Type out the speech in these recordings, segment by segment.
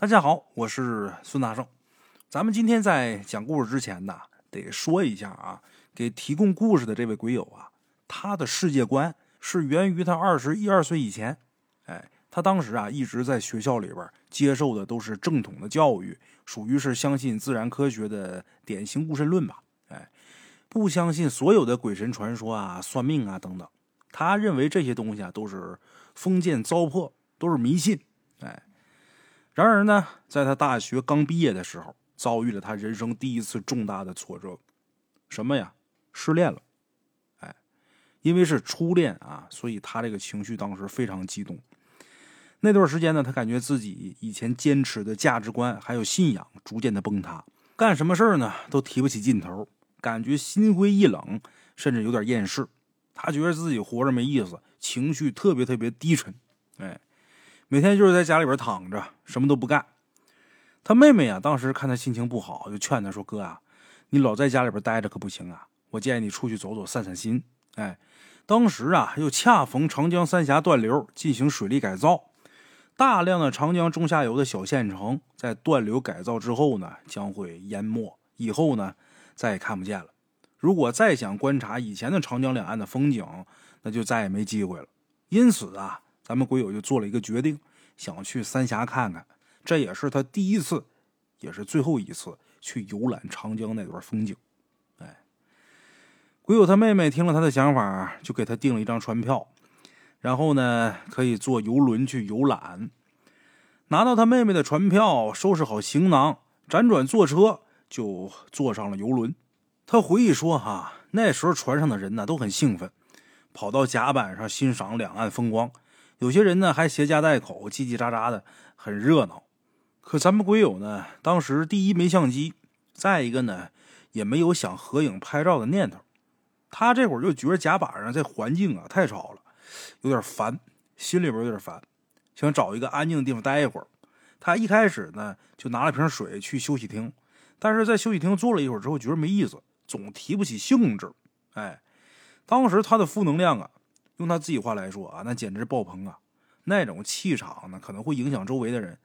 大家好，我是孙大圣。咱们今天在讲故事之前呢，得说一下啊，给提供故事的这位鬼友啊，他的世界观是源于他二十一二岁以前。哎，他当时啊，一直在学校里边接受的都是正统的教育，属于是相信自然科学的典型无神论吧。哎，不相信所有的鬼神传说啊、算命啊等等。他认为这些东西啊，都是封建糟粕，都是迷信。哎。然而呢，在他大学刚毕业的时候，遭遇了他人生第一次重大的挫折，什么呀？失恋了。哎，因为是初恋啊，所以他这个情绪当时非常激动。那段时间呢，他感觉自己以前坚持的价值观还有信仰逐渐的崩塌，干什么事儿呢都提不起劲头，感觉心灰意冷，甚至有点厌世。他觉得自己活着没意思，情绪特别特别低沉。哎。每天就是在家里边躺着，什么都不干。他妹妹啊，当时看他心情不好，就劝他说：“哥啊，你老在家里边待着可不行啊，我建议你出去走走，散散心。”哎，当时啊，又恰逢长江三峡断流进行水利改造，大量的长江中下游的小县城在断流改造之后呢，将会淹没，以后呢再也看不见了。如果再想观察以前的长江两岸的风景，那就再也没机会了。因此啊。咱们鬼友就做了一个决定，想去三峡看看，这也是他第一次，也是最后一次去游览长江那段风景。哎，鬼友他妹妹听了他的想法，就给他订了一张船票，然后呢，可以坐游轮去游览。拿到他妹妹的船票，收拾好行囊，辗转坐车就坐上了游轮。他回忆说：“哈，那时候船上的人呢都很兴奋，跑到甲板上欣赏两岸风光。”有些人呢还携家带口，叽叽喳喳的，很热闹。可咱们鬼友呢，当时第一没相机，再一个呢也没有想合影拍照的念头。他这会儿就觉得甲板上这环境啊太吵了，有点烦，心里边有点烦，想找一个安静的地方待一会儿。他一开始呢就拿了瓶水去休息厅，但是在休息厅坐了一会儿之后，觉得没意思，总提不起兴致。哎，当时他的负能量啊。用他自己话来说啊，那简直爆棚啊！那种气场呢，可能会影响周围的人。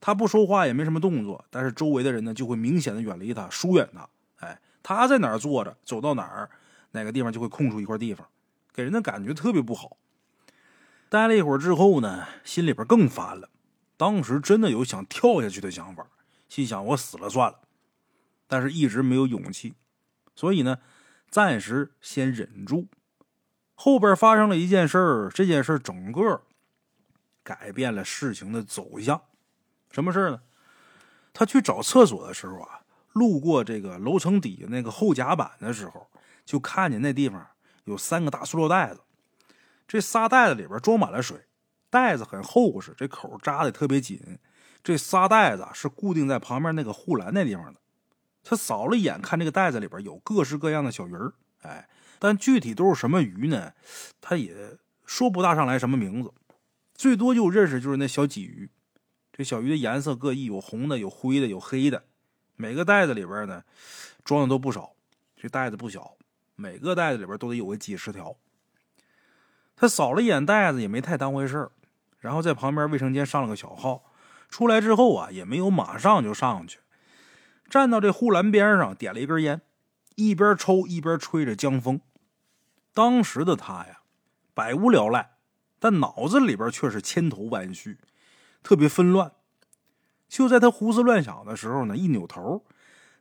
他不说话也没什么动作，但是周围的人呢，就会明显的远离他，疏远他。哎，他在哪儿坐着，走到哪儿，哪个地方就会空出一块地方，给人的感觉特别不好。待了一会儿之后呢，心里边更烦了。当时真的有想跳下去的想法，心想我死了算了，但是一直没有勇气，所以呢，暂时先忍住。后边发生了一件事儿，这件事整个改变了事情的走向。什么事呢？他去找厕所的时候啊，路过这个楼层底下那个后甲板的时候，就看见那地方有三个大塑料袋子。这仨袋子里边装满了水，袋子很厚实，这口扎的特别紧。这仨袋子是固定在旁边那个护栏那地方的。他扫了一眼，看这个袋子里边有各式各样的小鱼儿，哎。但具体都是什么鱼呢？他也说不大上来什么名字，最多就认识就是那小鲫鱼。这小鱼的颜色各异，有红的，有灰的，有黑的。每个袋子里边呢，装的都不少。这袋子不小，每个袋子里边都得有个几十条。他扫了一眼袋子，也没太当回事然后在旁边卫生间上了个小号，出来之后啊，也没有马上就上去，站到这护栏边上，点了一根烟，一边抽一边吹着江风。当时的他呀，百无聊赖，但脑子里边却是千头万绪，特别纷乱。就在他胡思乱想的时候呢，一扭头，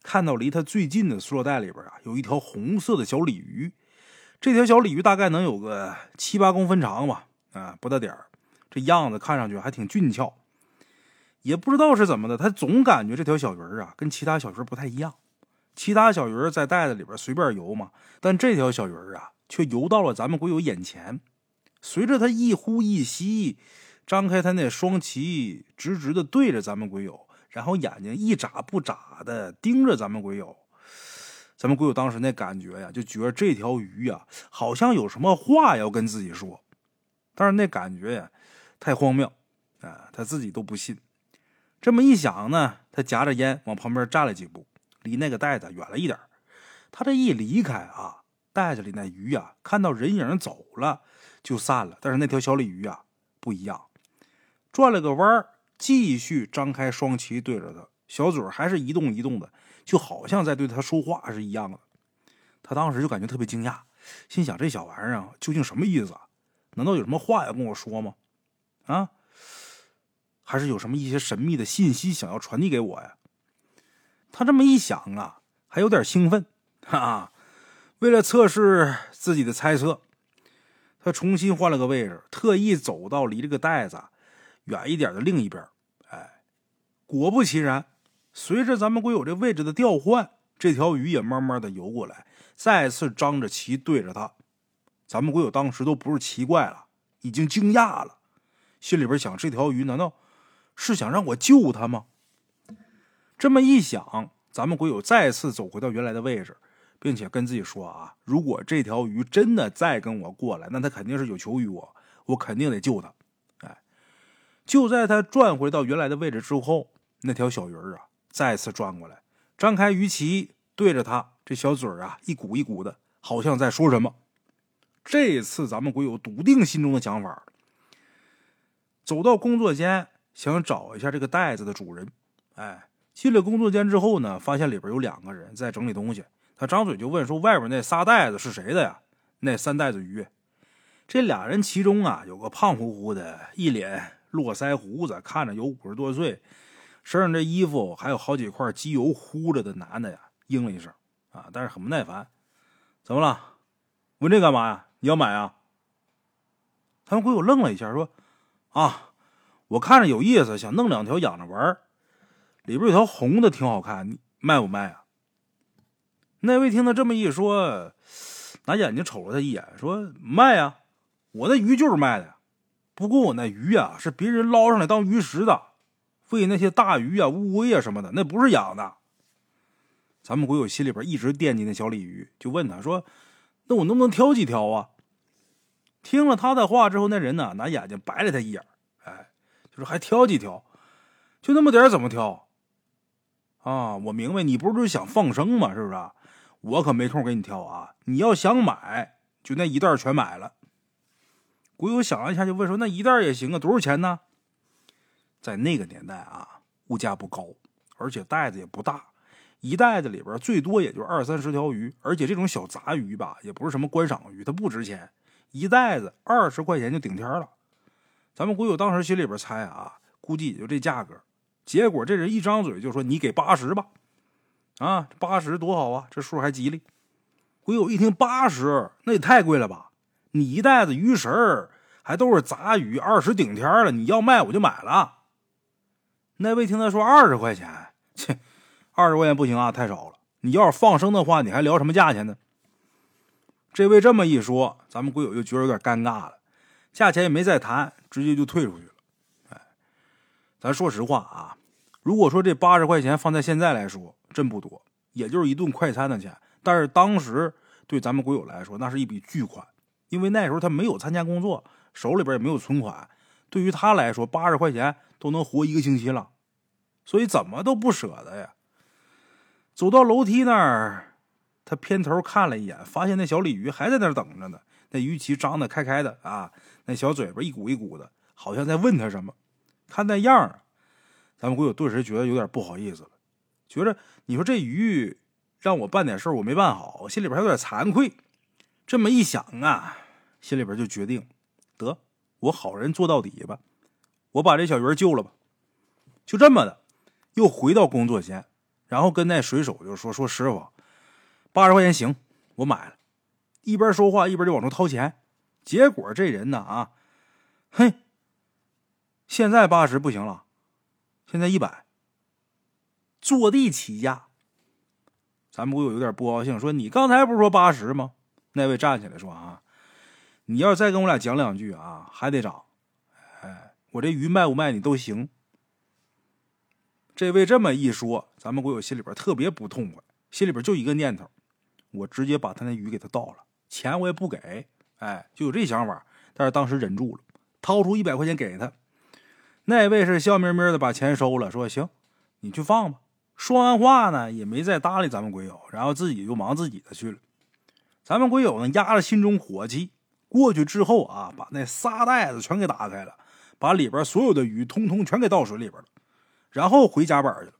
看到离他最近的塑料袋里边啊，有一条红色的小鲤鱼。这条小鲤鱼大概能有个七八公分长吧，啊，不大点儿。这样子看上去还挺俊俏。也不知道是怎么的，他总感觉这条小鱼啊，跟其他小鱼不太一样。其他小鱼在袋子里边随便游嘛，但这条小鱼儿啊。却游到了咱们鬼友眼前，随着他一呼一吸，张开他那双鳍，直直的对着咱们鬼友，然后眼睛一眨不眨的盯着咱们鬼友。咱们鬼友当时那感觉呀，就觉得这条鱼呀，好像有什么话要跟自己说，但是那感觉呀，太荒谬啊，他自己都不信。这么一想呢，他夹着烟往旁边站了几步，离那个袋子远了一点。他这一离开啊。袋子里那鱼呀，看到人影走了就散了。但是那条小鲤鱼啊不一样，转了个弯继续张开双旗对着他，小嘴还是一动一动的，就好像在对他说话是一样的。他当时就感觉特别惊讶，心想：这小玩意儿啊，究竟什么意思啊？难道有什么话要跟我说吗？啊？还是有什么一些神秘的信息想要传递给我呀？他这么一想啊，还有点兴奋，哈哈！为了测试自己的猜测，他重新换了个位置，特意走到离这个袋子远一点的另一边。哎，果不其然，随着咱们鬼友这位置的调换，这条鱼也慢慢的游过来，再次张着鳍对着他。咱们鬼友当时都不是奇怪了，已经惊讶了，心里边想：这条鱼难道？是想让我救他吗？这么一想，咱们鬼友再次走回到原来的位置，并且跟自己说：“啊，如果这条鱼真的再跟我过来，那他肯定是有求于我，我肯定得救他。”哎，就在他转回到原来的位置之后，那条小鱼儿啊再次转过来，张开鱼鳍对着他，这小嘴儿啊一鼓一鼓的，好像在说什么。这次咱们鬼友笃定心中的想法，走到工作间。想找一下这个袋子的主人，哎，进了工作间之后呢，发现里边有两个人在整理东西。他张嘴就问说：“外边那仨袋子是谁的呀？那三袋子鱼。”这俩人其中啊，有个胖乎乎的，一脸络腮胡子，看着有五十多岁，身上这衣服还有好几块机油糊着的男的呀，应了一声啊，但是很不耐烦：“怎么了？问这干嘛呀？你要买啊？”他们鬼友愣了一下，说：“啊。”我看着有意思，想弄两条养着玩里边有条红的，挺好看，你卖不卖啊？那位听他这么一说，拿眼睛瞅了他一眼，说：“卖呀，我那鱼就是卖的。不过我那鱼啊，是别人捞上来当鱼食的，喂那些大鱼啊、乌龟啊什么的，那不是养的。”咱们鬼友心里边一直惦记那小鲤鱼，就问他说：“那我能不能挑几条啊？”听了他的话之后，那人呢，拿眼睛白了他一眼，哎。就是还挑几条，就那么点怎么挑？啊，我明白，你不是就想放生吗？是不是？我可没空给你挑啊！你要想买，就那一袋全买了。鬼友想了一下，就问说：“那一袋也行啊？多少钱呢？”在那个年代啊，物价不高，而且袋子也不大，一袋子里边最多也就二三十条鱼，而且这种小杂鱼吧，也不是什么观赏鱼，它不值钱，一袋子二十块钱就顶天了。咱们鬼友当时心里边猜啊，估计也就这价格。结果这人一张嘴就说：“你给八十吧，啊，八十多好啊，这数还吉利。”鬼友一听八十，那也太贵了吧？你一袋子鱼食儿还都是杂鱼，二十顶天了，你要卖我就买了。那位听他说二十块钱，切，二十块钱不行啊，太少了。你要是放生的话，你还聊什么价钱呢？这位这么一说，咱们鬼友就觉得有点尴尬了。价钱也没再谈，直接就退出去。咱说实话啊，如果说这八十块钱放在现在来说，真不多，也就是一顿快餐的钱。但是当时对咱们鬼友来说，那是一笔巨款，因为那时候他没有参加工作，手里边也没有存款。对于他来说，八十块钱都能活一个星期了，所以怎么都不舍得呀。走到楼梯那儿，他偏头看了一眼，发现那小鲤鱼还在那儿等着呢。那鱼鳍张得开开的啊，那小嘴巴一鼓一鼓的，好像在问他什么。看那样儿，咱们鬼友顿时觉得有点不好意思了，觉着你说这鱼让我办点事儿，我没办好，心里边还有点惭愧。这么一想啊，心里边就决定，得我好人做到底吧，我把这小鱼救了吧。就这么的，又回到工作间，然后跟那水手就说：“说师傅，八十块钱行，我买了。”一边说话一边就往出掏钱，结果这人呢啊，嘿，现在八十不行了，现在一百，坐地起价。咱们不有有点不高兴，说你刚才不是说八十吗？那位站起来说啊，你要再跟我俩讲两句啊，还得涨。哎，我这鱼卖不卖你都行。这位这么一说，咱们国友心里边特别不痛快，心里边就一个念头，我直接把他那鱼给他倒了。钱我也不给，哎，就有这想法，但是当时忍住了，掏出一百块钱给他。那位是笑眯眯的把钱收了，说：“行，你去放吧。”说完话呢，也没再搭理咱们鬼友，然后自己就忙自己的去了。咱们鬼友呢，压着心中火气，过去之后啊，把那仨袋子全给打开了，把里边所有的鱼通通全给倒水里边了，然后回甲板去了。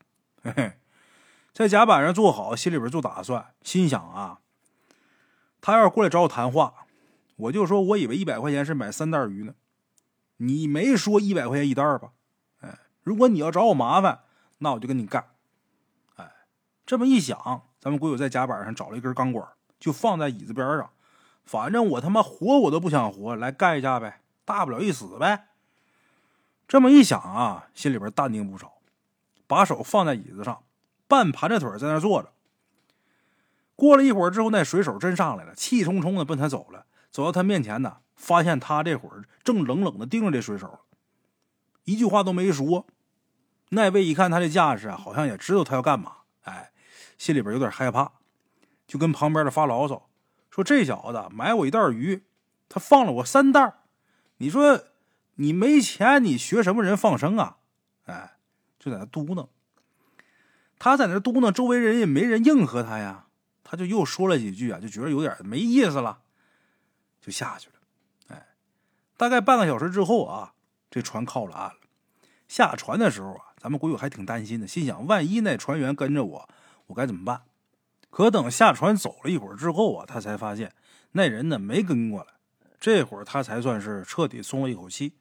嘿嘿，在甲板上坐好，心里边做打算，心想啊，他要是过来找我谈话，我就说我以为一百块钱是买三袋鱼呢，你没说一百块钱一袋吧？哎，如果你要找我麻烦，那我就跟你干。哎，这么一想，咱们鬼友在甲板上找了一根钢管，就放在椅子边上，反正我他妈活我都不想活，来干一架呗，大不了一死呗。这么一想啊，心里边淡定不少。把手放在椅子上，半盘着腿在那坐着。过了一会儿之后，那水手真上来了，气冲冲的奔他走了。走到他面前呢，发现他这会儿正冷冷的盯着这水手，一句话都没说。那位一看他这架势啊，好像也知道他要干嘛，哎，心里边有点害怕，就跟旁边的发牢骚说：“这小子买我一袋鱼，他放了我三袋。你说你没钱，你学什么人放生啊？”哎。就在那嘟囔，他在那嘟囔，周围人也没人应和他呀，他就又说了几句啊，就觉得有点没意思了，就下去了。大概半个小时之后啊，这船靠了岸了。下船的时候啊，咱们鬼友还挺担心的，心想万一那船员跟着我，我该怎么办？可等下船走了一会儿之后啊，他才发现那人呢没跟过来，这会儿他才算是彻底松了一口气。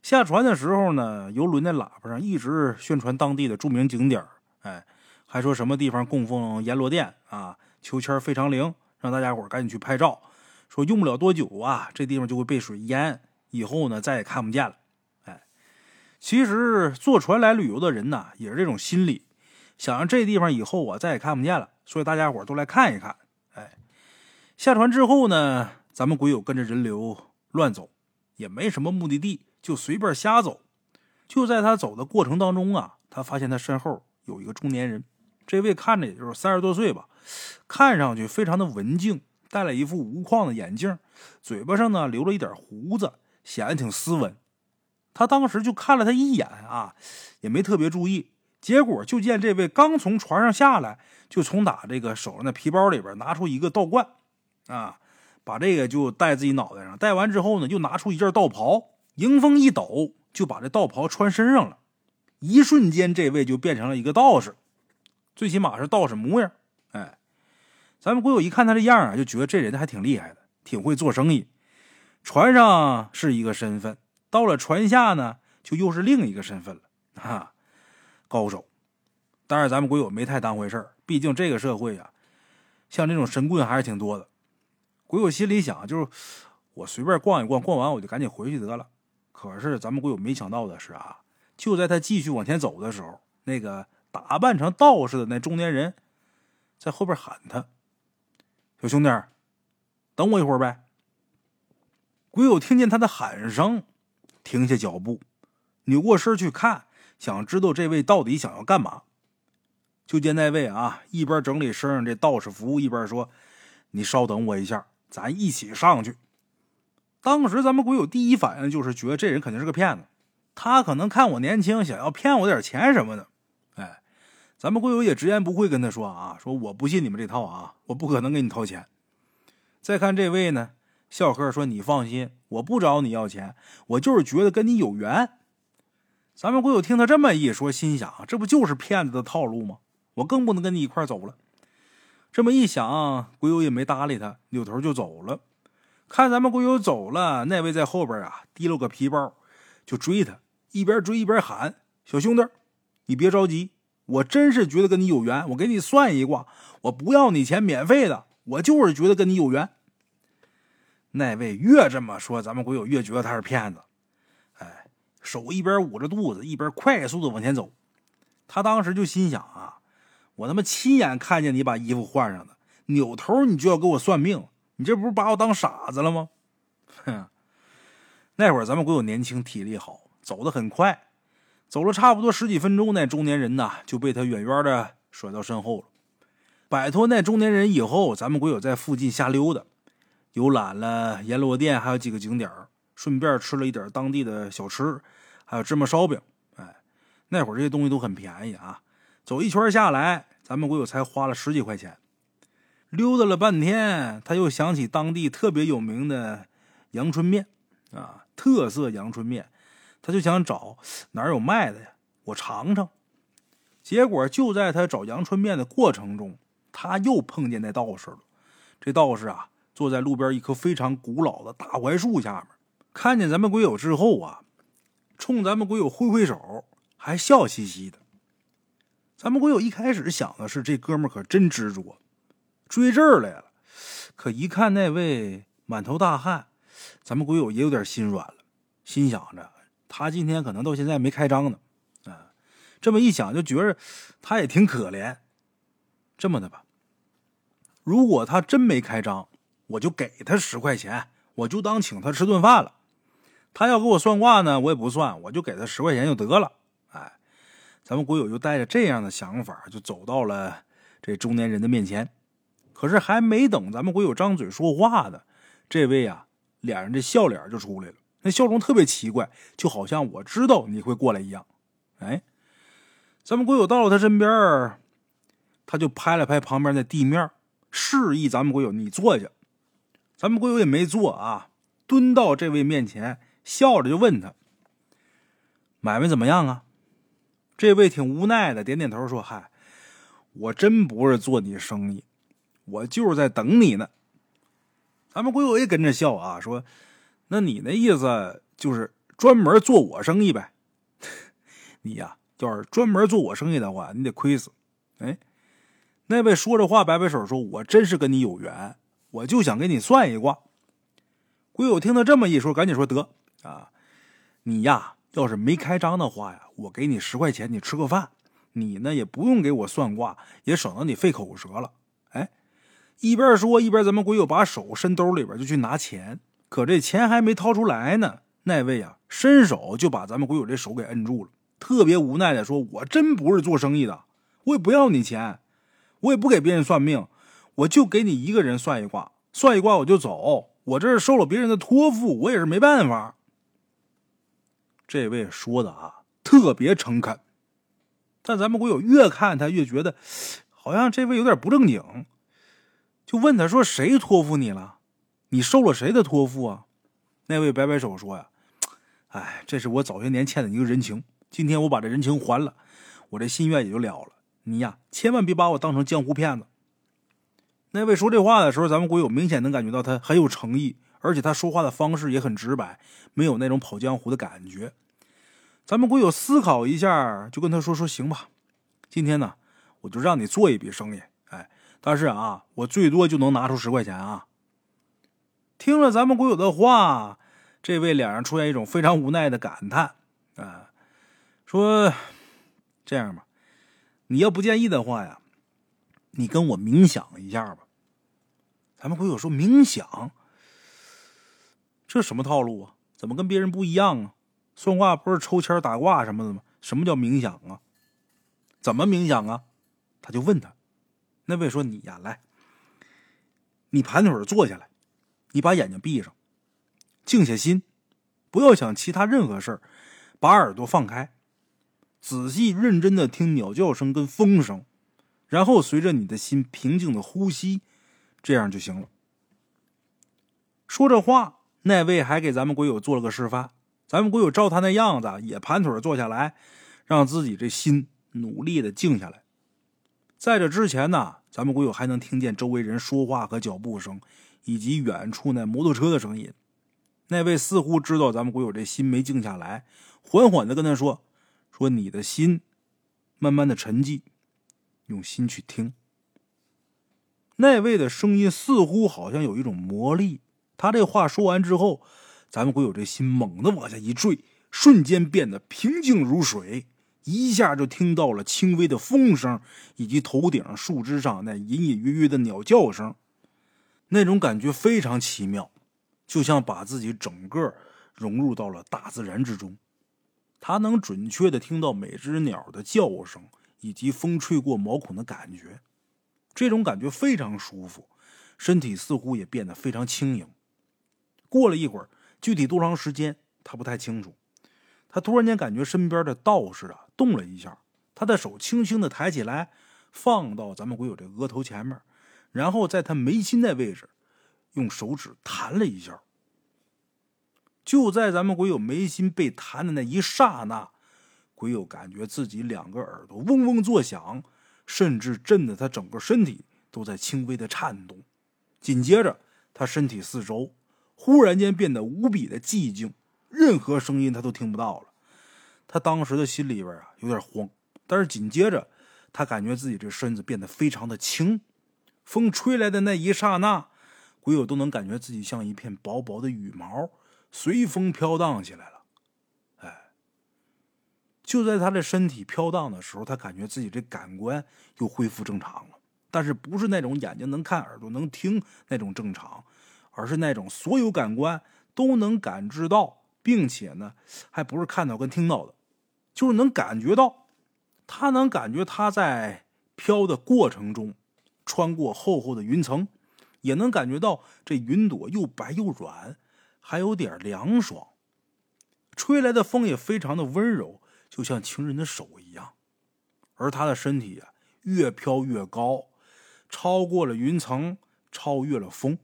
下船的时候呢，游轮的喇叭上一直宣传当地的著名景点儿哎，还说什么地方供奉阎罗殿啊，秋千非常灵，让大家伙赶紧去拍照。说用不了多久啊，这地方就会被水淹，以后呢再也看不见了。哎，其实坐船来旅游的人呢，也是这种心理，想让这地方以后啊再也看不见了，所以大家伙都来看一看。哎，下船之后呢，咱们鬼友跟着人流乱走，也没什么目的地。就随便瞎走，就在他走的过程当中啊，他发现他身后有一个中年人。这位看着也就是三十多岁吧，看上去非常的文静，戴了一副无框的眼镜，嘴巴上呢留了一点胡子，显得挺斯文。他当时就看了他一眼啊，也没特别注意。结果就见这位刚从船上下来，就从打这个手上的皮包里边拿出一个道冠，啊，把这个就戴自己脑袋上。戴完之后呢，又拿出一件道袍。迎风一抖，就把这道袍穿身上了。一瞬间，这位就变成了一个道士，最起码是道士模样。哎，咱们鬼友一看他这样啊，就觉得这人还挺厉害的，挺会做生意。船上是一个身份，到了船下呢，就又是另一个身份了。哈，高手。但是咱们鬼友没太当回事毕竟这个社会啊，像这种神棍还是挺多的。鬼友心里想，就是我随便逛一逛，逛完我就赶紧回去得了。可是咱们鬼友没想到的是啊，就在他继续往前走的时候，那个打扮成道士的那中年人在后边喊他：“小兄弟，等我一会儿呗。”鬼友听见他的喊声，停下脚步，扭过身去看，想知道这位到底想要干嘛。就见那位啊，一边整理身上这道士服，一边说：“你稍等我一下，咱一起上去。”当时咱们鬼友第一反应就是觉得这人肯定是个骗子，他可能看我年轻，想要骗我点钱什么的。哎，咱们鬼友也直言不讳跟他说啊，说我不信你们这套啊，我不可能给你掏钱。再看这位呢，笑呵说：“你放心，我不找你要钱，我就是觉得跟你有缘。”咱们鬼友听他这么一说，心想这不就是骗子的套路吗？我更不能跟你一块走了。这么一想，鬼友也没搭理他，扭头就走了。看咱们鬼友走了，那位在后边啊提了个皮包，就追他，一边追一边喊：“小兄弟，你别着急，我真是觉得跟你有缘，我给你算一卦，我不要你钱，免费的，我就是觉得跟你有缘。”那位越这么说，咱们鬼友越觉得他是骗子。哎，手一边捂着肚子，一边快速的往前走。他当时就心想啊，我他妈亲眼看见你把衣服换上的，扭头你就要给我算命。你这不是把我当傻子了吗？哼！那会儿咱们鬼友年轻，体力好，走得很快，走了差不多十几分钟，那中年人呐就被他远远的甩到身后了。摆脱那中年人以后，咱们鬼友在附近瞎溜达，游览了阎罗殿，还有几个景点顺便吃了一点当地的小吃，还有芝麻烧饼。哎，那会儿这些东西都很便宜啊！走一圈下来，咱们鬼友才花了十几块钱。溜达了半天，他又想起当地特别有名的阳春面，啊，特色阳春面，他就想找哪儿有卖的呀，我尝尝。结果就在他找阳春面的过程中，他又碰见那道士了。这道士啊，坐在路边一棵非常古老的大槐树下面，看见咱们鬼友之后啊，冲咱们鬼友挥挥手，还笑嘻嘻的。咱们鬼友一开始想的是，这哥们可真执着，追这儿来了。可一看那位满头大汗，咱们鬼友也有点心软了，心想着他今天可能到现在没开张呢。啊，这么一想就觉着他也挺可怜。这么的吧。如果他真没开张，我就给他十块钱，我就当请他吃顿饭了。他要给我算卦呢，我也不算，我就给他十块钱就得了。哎，咱们鬼友就带着这样的想法，就走到了这中年人的面前。可是还没等咱们鬼友张嘴说话呢，这位啊，脸上这笑脸就出来了，那笑容特别奇怪，就好像我知道你会过来一样。哎，咱们鬼友到了他身边，他就拍了拍旁边的地面。示意咱们鬼友你坐下，咱们鬼友也没坐啊，蹲到这位面前，笑着就问他：“买卖怎么样啊？”这位挺无奈的，点点头说：“嗨，我真不是做你生意，我就是在等你呢。”咱们鬼友也跟着笑啊，说：“那你那意思就是专门做我生意呗？你呀，要是专门做我生意的话，你得亏死。”哎。那位说着话，摆摆手说：“我真是跟你有缘，我就想给你算一卦。”鬼友听他这么一说，赶紧说：“得啊，你呀，要是没开张的话呀，我给你十块钱，你吃个饭。你呢，也不用给我算卦，也省得你费口舌了。”哎，一边说一边，咱们鬼友把手伸兜里边就去拿钱，可这钱还没掏出来呢，那位啊，伸手就把咱们鬼友这手给摁住了，特别无奈的说：“我真不是做生意的，我也不要你钱。”我也不给别人算命，我就给你一个人算一卦，算一卦我就走。我这是受了别人的托付，我也是没办法。这位说的啊，特别诚恳，但咱们鬼友越看他越觉得，好像这位有点不正经，就问他说：“谁托付你了？你受了谁的托付啊？”那位摆摆手说：“呀，哎，这是我早些年欠的一个人情，今天我把这人情还了，我这心愿也就了了。”你呀，千万别把我当成江湖骗子。那位说这话的时候，咱们鬼友明显能感觉到他很有诚意，而且他说话的方式也很直白，没有那种跑江湖的感觉。咱们鬼友思考一下，就跟他说：“说行吧，今天呢，我就让你做一笔生意。哎，但是啊，我最多就能拿出十块钱啊。”听了咱们鬼友的话，这位脸上出现一种非常无奈的感叹啊，说：“这样吧。”你要不介意的话呀，你跟我冥想一下吧。咱们鬼友说冥想，这什么套路啊？怎么跟别人不一样啊？算卦不是抽签打卦什么的吗？什么叫冥想啊？怎么冥想啊？他就问他，那位说你呀，来，你盘腿坐下来，你把眼睛闭上，静下心，不要想其他任何事儿，把耳朵放开。仔细认真的听鸟叫声跟风声，然后随着你的心平静的呼吸，这样就行了。说这话，那位还给咱们鬼友做了个示范。咱们鬼友照他那样子，也盘腿坐下来，让自己这心努力的静下来。在这之前呢，咱们鬼友还能听见周围人说话和脚步声，以及远处那摩托车的声音。那位似乎知道咱们鬼友这心没静下来，缓缓的跟他说。说你的心慢慢的沉寂，用心去听。那位的声音似乎好像有一种魔力。他这话说完之后，咱们鬼友这心猛地往下一坠，瞬间变得平静如水，一下就听到了轻微的风声，以及头顶树枝上那隐隐约约的鸟叫声。那种感觉非常奇妙，就像把自己整个融入到了大自然之中。他能准确的听到每只鸟的叫声，以及风吹过毛孔的感觉，这种感觉非常舒服，身体似乎也变得非常轻盈。过了一会儿，具体多长时间他不太清楚。他突然间感觉身边的道士啊动了一下，他的手轻轻的抬起来，放到咱们鬼友这额头前面，然后在他眉心那位置，用手指弹了一下。就在咱们鬼友眉心被弹的那一刹那，鬼友感觉自己两个耳朵嗡嗡作响，甚至震得他整个身体都在轻微的颤动。紧接着，他身体四周忽然间变得无比的寂静，任何声音他都听不到了。他当时的心里边啊有点慌，但是紧接着他感觉自己这身子变得非常的轻，风吹来的那一刹那，鬼友都能感觉自己像一片薄薄的羽毛。随风飘荡起来了，哎，就在他的身体飘荡的时候，他感觉自己这感官又恢复正常了，但是不是那种眼睛能看、耳朵能听那种正常，而是那种所有感官都能感知到，并且呢，还不是看到跟听到的，就是能感觉到。他能感觉他在飘的过程中，穿过厚厚的云层，也能感觉到这云朵又白又软。还有点凉爽，吹来的风也非常的温柔，就像情人的手一样。而他的身体啊，越飘越高，超过了云层，超越了风。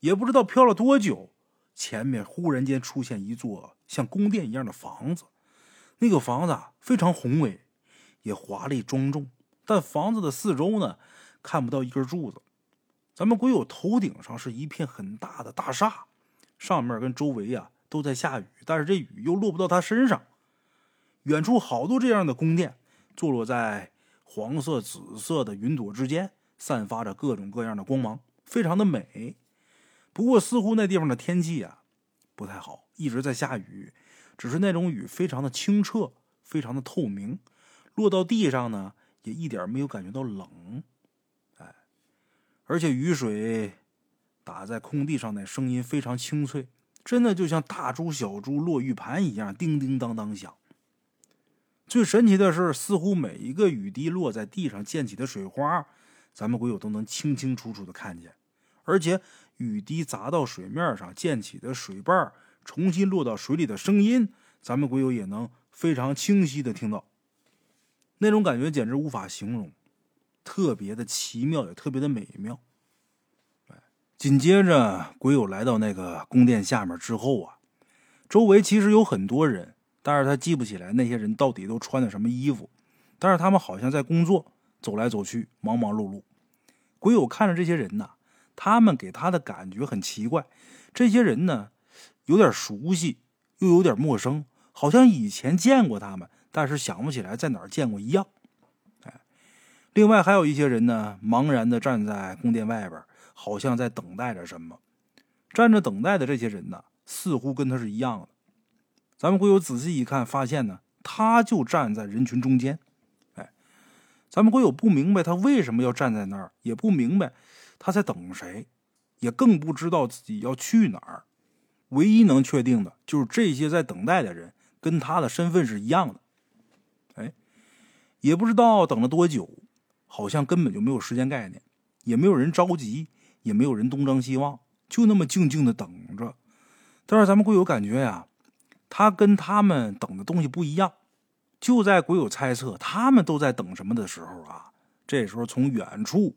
也不知道飘了多久，前面忽然间出现一座像宫殿一样的房子。那个房子啊非常宏伟，也华丽庄重，但房子的四周呢，看不到一根柱子。咱们鬼友头顶上是一片很大的大厦。上面跟周围呀都在下雨，但是这雨又落不到他身上。远处好多这样的宫殿，坐落在黄色、紫色的云朵之间，散发着各种各样的光芒，非常的美。不过，似乎那地方的天气啊不太好，一直在下雨，只是那种雨非常的清澈，非常的透明，落到地上呢也一点没有感觉到冷。而且雨水。打在空地上，那声音非常清脆，真的就像大珠小珠落玉盘一样，叮叮当当响。最神奇的是，似乎每一个雨滴落在地上溅起的水花，咱们鬼友都能清清楚楚的看见，而且雨滴砸到水面上溅起的水瓣重新落到水里的声音，咱们鬼友也能非常清晰的听到。那种感觉简直无法形容，特别的奇妙，也特别的美妙。紧接着，鬼友来到那个宫殿下面之后啊，周围其实有很多人，但是他记不起来那些人到底都穿的什么衣服，但是他们好像在工作，走来走去，忙忙碌碌。鬼友看着这些人呢，他们给他的感觉很奇怪，这些人呢，有点熟悉，又有点陌生，好像以前见过他们，但是想不起来在哪儿见过一样。另外还有一些人呢，茫然的站在宫殿外边。好像在等待着什么，站着等待的这些人呢，似乎跟他是一样的。咱们会有仔细一看，发现呢，他就站在人群中间。哎，咱们会有不明白他为什么要站在那儿，也不明白他在等谁，也更不知道自己要去哪儿。唯一能确定的就是这些在等待的人跟他的身份是一样的。哎，也不知道等了多久，好像根本就没有时间概念，也没有人着急。也没有人东张西望，就那么静静的等着。但是咱们鬼友感觉呀，他跟他们等的东西不一样。就在鬼友猜测他们都在等什么的时候啊，这时候从远处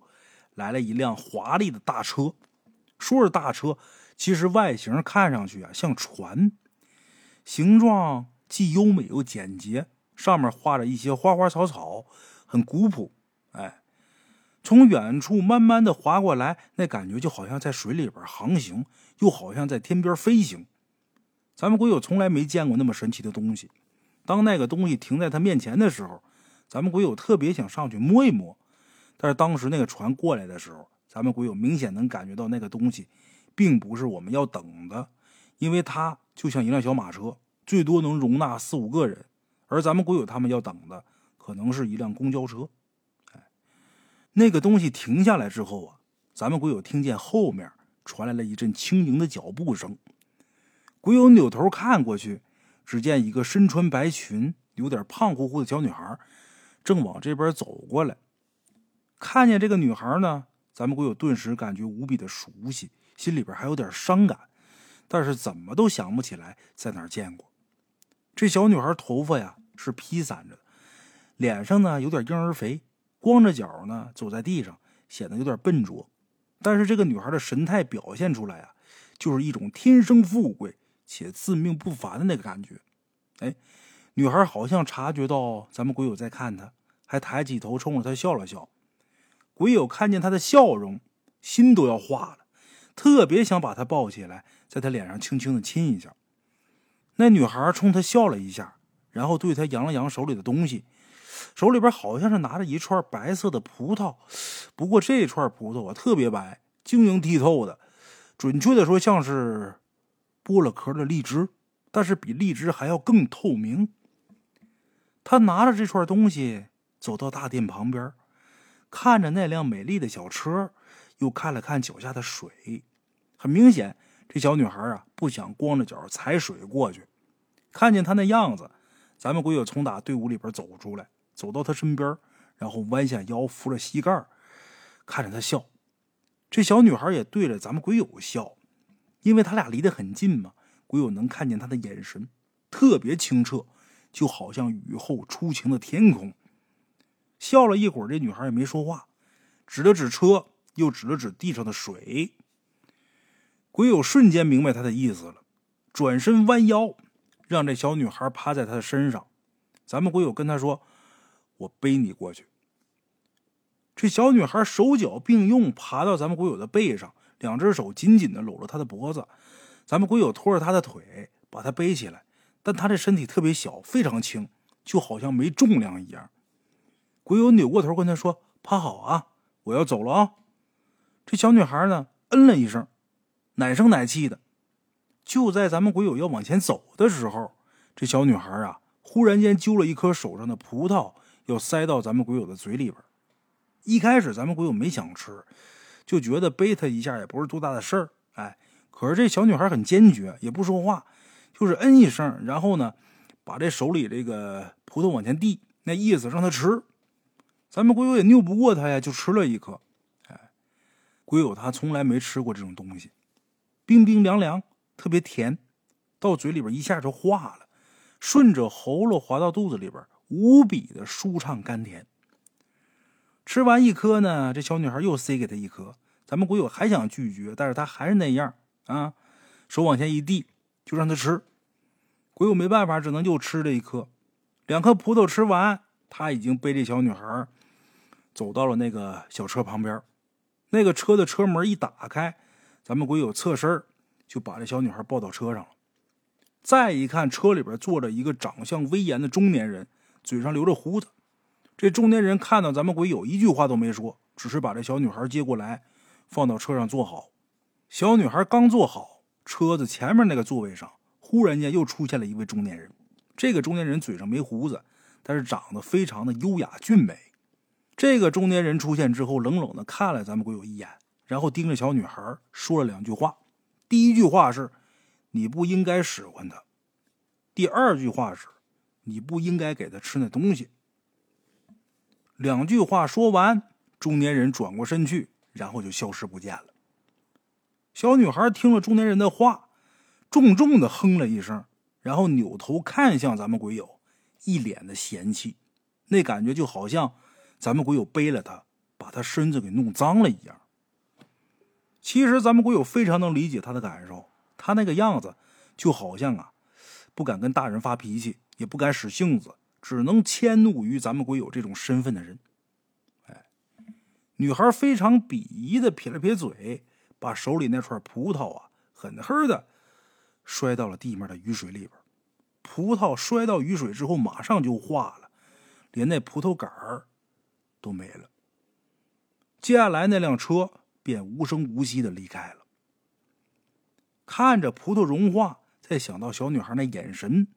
来了一辆华丽的大车。说是大车，其实外形看上去啊像船，形状既优美又简洁，上面画着一些花花草草，很古朴。哎。从远处慢慢的划过来，那感觉就好像在水里边航行，又好像在天边飞行。咱们鬼友从来没见过那么神奇的东西。当那个东西停在他面前的时候，咱们鬼友特别想上去摸一摸。但是当时那个船过来的时候，咱们鬼友明显能感觉到那个东西，并不是我们要等的，因为它就像一辆小马车，最多能容纳四五个人，而咱们鬼友他们要等的，可能是一辆公交车。那个东西停下来之后啊，咱们鬼友听见后面传来了一阵轻盈的脚步声。鬼友扭头看过去，只见一个身穿白裙、有点胖乎乎的小女孩正往这边走过来。看见这个女孩呢，咱们鬼友顿时感觉无比的熟悉，心里边还有点伤感，但是怎么都想不起来在哪儿见过。这小女孩头发呀是披散着，脸上呢有点婴儿肥。光着脚呢，走在地上，显得有点笨拙。但是这个女孩的神态表现出来啊，就是一种天生富贵、且自命不凡的那个感觉。哎，女孩好像察觉到咱们鬼友在看她，还抬起头冲着他笑了笑。鬼友看见她的笑容，心都要化了，特别想把她抱起来，在她脸上轻轻的亲一下。那女孩冲他笑了一下，然后对他扬了扬手里的东西，手里边好像是拿着一串白色的葡萄，不过这串葡萄啊特别白，晶莹剔透的，准确的说像是剥了壳的荔枝，但是比荔枝还要更透明。他拿着这串东西走到大殿旁边，看着那辆美丽的小车，又看了看脚下的水，很明显，这小女孩啊不想光着脚踩水过去。看见他那样子，咱们鬼友从打队伍里边走出来，走到他身边，然后弯下腰扶着膝盖，看着他笑。这小女孩也对着咱们鬼友笑，因为他俩离得很近嘛，鬼友能看见他的眼神特别清澈，就好像雨后初晴的天空。笑了一会儿，这女孩也没说话，指了指车，又指了指地上的水。鬼友瞬间明白他的意思了，转身弯腰。让这小女孩趴在他的身上，咱们鬼友跟他说：“我背你过去。”这小女孩手脚并用，爬到咱们鬼友的背上，两只手紧紧的搂着他的脖子。咱们鬼友拖着他的腿，把他背起来，但他这身体特别小，非常轻，就好像没重量一样。鬼友扭过头跟他说：“趴好啊，我要走了啊。”这小女孩呢，嗯了一声，奶声奶气的。就在咱们鬼友要往前走的时候，这小女孩啊，忽然间揪了一颗手上的葡萄，要塞到咱们鬼友的嘴里边。一开始咱们鬼友没想吃，就觉得背他一下也不是多大的事儿。哎，可是这小女孩很坚决，也不说话，就是嗯一声，然后呢，把这手里这个葡萄往前递，那意思让他吃。咱们鬼友也拗不过他呀，就吃了一颗。哎，鬼友他从来没吃过这种东西，冰冰凉凉。特别甜，到嘴里边一下就化了，顺着喉咙滑到肚子里边，无比的舒畅甘甜。吃完一颗呢，这小女孩又塞给他一颗。咱们鬼友还想拒绝，但是他还是那样啊，手往前一递，就让他吃。鬼友没办法，只能就吃这一颗。两颗葡萄吃完，他已经背这小女孩走到了那个小车旁边。那个车的车门一打开，咱们鬼友侧身就把这小女孩抱到车上了。再一看，车里边坐着一个长相威严的中年人，嘴上留着胡子。这中年人看到咱们鬼友，一句话都没说，只是把这小女孩接过来，放到车上坐好。小女孩刚坐好，车子前面那个座位上，忽然间又出现了一位中年人。这个中年人嘴上没胡子，但是长得非常的优雅俊美。这个中年人出现之后，冷冷的看了咱们鬼友一眼，然后盯着小女孩说了两句话。第一句话是，你不应该使唤他；第二句话是，你不应该给他吃那东西。两句话说完，中年人转过身去，然后就消失不见了。小女孩听了中年人的话，重重的哼了一声，然后扭头看向咱们鬼友，一脸的嫌弃，那感觉就好像咱们鬼友背了他，把他身子给弄脏了一样。其实咱们鬼友非常能理解他的感受，他那个样子就好像啊，不敢跟大人发脾气，也不敢使性子，只能迁怒于咱们鬼友这种身份的人。哎，女孩非常鄙夷的撇了撇嘴，把手里那串葡萄啊，狠狠的摔到了地面的雨水里边。葡萄摔到雨水之后，马上就化了，连那葡萄杆儿都没了。接下来那辆车。便无声无息的离开了。看着葡萄融化，再想到小女孩那眼神，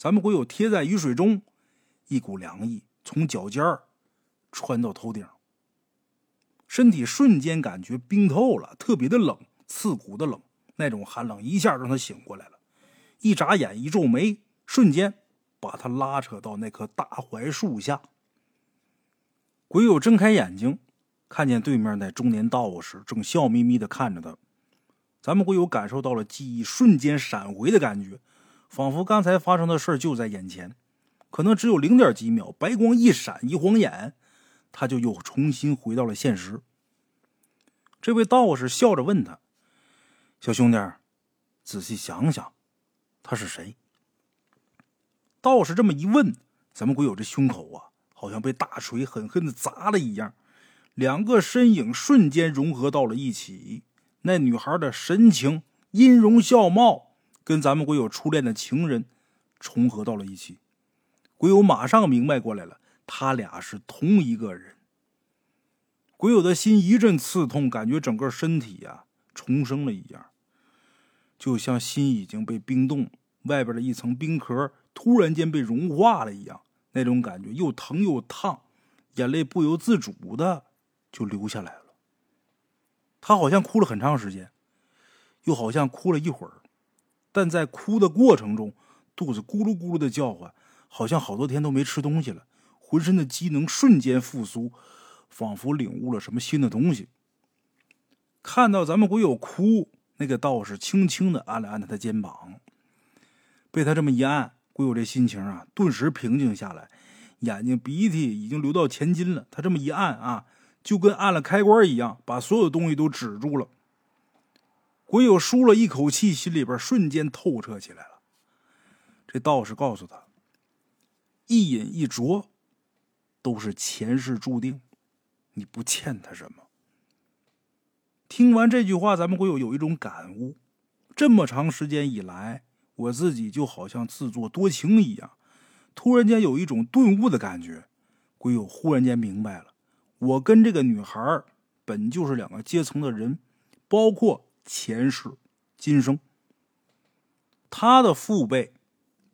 咱们鬼友贴在雨水中，一股凉意从脚尖儿穿到头顶，身体瞬间感觉冰透了，特别的冷，刺骨的冷，那种寒冷一下让他醒过来了。一眨眼，一皱眉，瞬间把他拉扯到那棵大槐树下。鬼友睁开眼睛。看见对面那中年道士正笑眯眯的看着他，咱们会有感受到了记忆瞬间闪回的感觉，仿佛刚才发生的事就在眼前，可能只有零点几秒，白光一闪，一晃眼，他就又重新回到了现实。这位道士笑着问他：“小兄弟，仔细想想，他是谁？道士这么一问，咱们鬼友这胸口啊，好像被大锤狠狠的砸了一样，两个身影瞬间融合到了一起。那女孩的神情、音容笑貌，跟咱们鬼友初恋的情人重合到了一起。鬼友马上明白过来了，他俩是同一个人。鬼友的心一阵刺痛，感觉整个身体呀重生了一样，就像心已经被冰冻，外边的一层冰壳突然间被融化了一样，那种感觉又疼又烫，眼泪不由自主的就流下来了。他好像哭了很长时间，又好像哭了一会儿，但在哭的过程中，肚子咕噜咕噜的叫唤，好像好多天都没吃东西了，浑身的机能瞬间复苏。仿佛领悟了什么新的东西。看到咱们鬼友哭，那个道士轻轻的按了按他的肩膀。被他这么一按，鬼友这心情啊，顿时平静下来，眼睛鼻涕已经流到前襟了。他这么一按啊，就跟按了开关一样，把所有东西都止住了。鬼友舒了一口气，心里边瞬间透彻起来了。这道士告诉他：一饮一啄，都是前世注定。你不欠他什么。听完这句话，咱们鬼友有一种感悟：这么长时间以来，我自己就好像自作多情一样，突然间有一种顿悟的感觉。鬼友忽然间明白了，我跟这个女孩本就是两个阶层的人，包括前世今生。他的父辈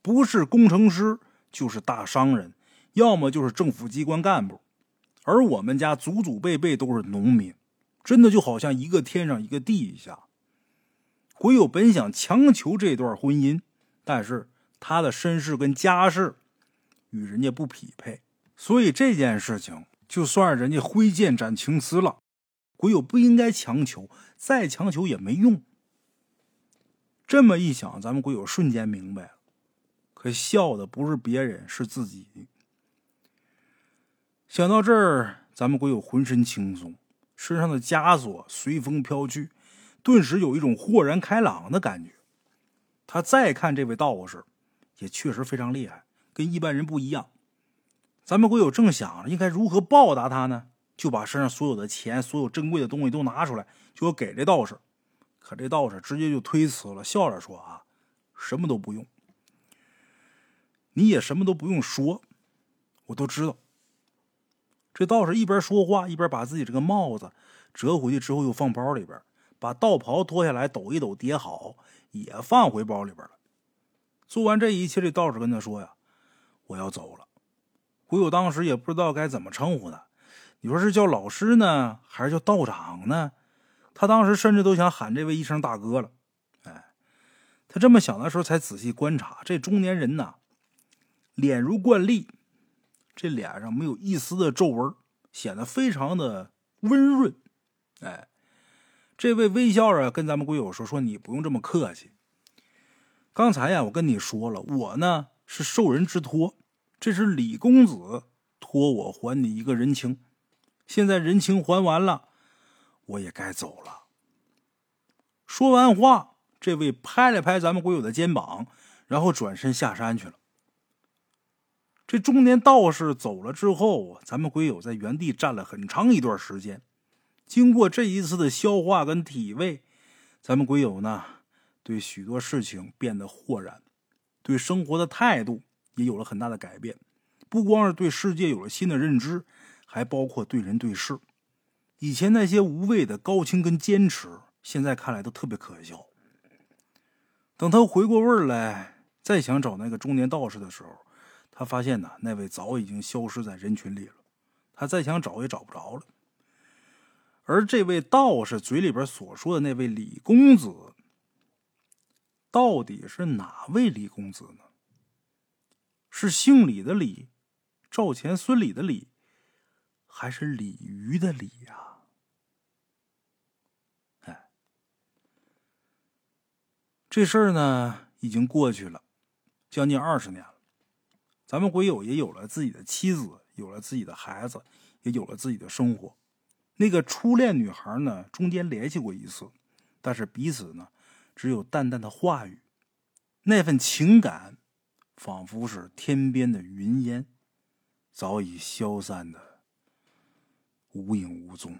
不是工程师，就是大商人，要么就是政府机关干部。而我们家祖祖辈辈都是农民，真的就好像一个天上一个地下。鬼友本想强求这段婚姻，但是他的身世跟家世与人家不匹配，所以这件事情就算人家挥剑斩情丝了。鬼友不应该强求，再强求也没用。这么一想，咱们鬼友瞬间明白了，可笑的不是别人，是自己。想到这儿，咱们鬼友浑身轻松，身上的枷锁随风飘去，顿时有一种豁然开朗的感觉。他再看这位道士，也确实非常厉害，跟一般人不一样。咱们鬼友正想着应该如何报答他呢，就把身上所有的钱、所有珍贵的东西都拿出来，就要给这道士。可这道士直接就推辞了，笑着说：“啊，什么都不用，你也什么都不用说，我都知道。”这道士一边说话，一边把自己这个帽子折回去之后，又放包里边，把道袍脱下来抖一抖，叠好，也放回包里边了。做完这一切，这道士跟他说：“呀，我要走了。”鬼友当时也不知道该怎么称呼他，你说是叫老师呢，还是叫道长呢？他当时甚至都想喊这位一声大哥了。哎，他这么想的时候，才仔细观察这中年人呐，脸如冠丽。这脸上没有一丝的皱纹，显得非常的温润。哎，这位微笑着跟咱们鬼友说：“说你不用这么客气。刚才呀，我跟你说了，我呢是受人之托，这是李公子托我还你一个人情。现在人情还完了，我也该走了。”说完话，这位拍了拍咱们鬼友的肩膀，然后转身下山去了。这中年道士走了之后，咱们鬼友在原地站了很长一段时间。经过这一次的消化跟体味，咱们鬼友呢，对许多事情变得豁然，对生活的态度也有了很大的改变。不光是对世界有了新的认知，还包括对人对事。以前那些无谓的高清跟坚持，现在看来都特别可笑。等他回过味来，再想找那个中年道士的时候，他发现呢，那位早已经消失在人群里了，他再想找也找不着了。而这位道士嘴里边所说的那位李公子，到底是哪位李公子呢？是姓李的李，赵钱孙李的李，还是鲤鱼的鲤呀？哎，这事儿呢，已经过去了将近二十年了。咱们鬼友也有了自己的妻子，有了自己的孩子，也有了自己的生活。那个初恋女孩呢，中间联系过一次，但是彼此呢，只有淡淡的话语。那份情感，仿佛是天边的云烟，早已消散的无影无踪。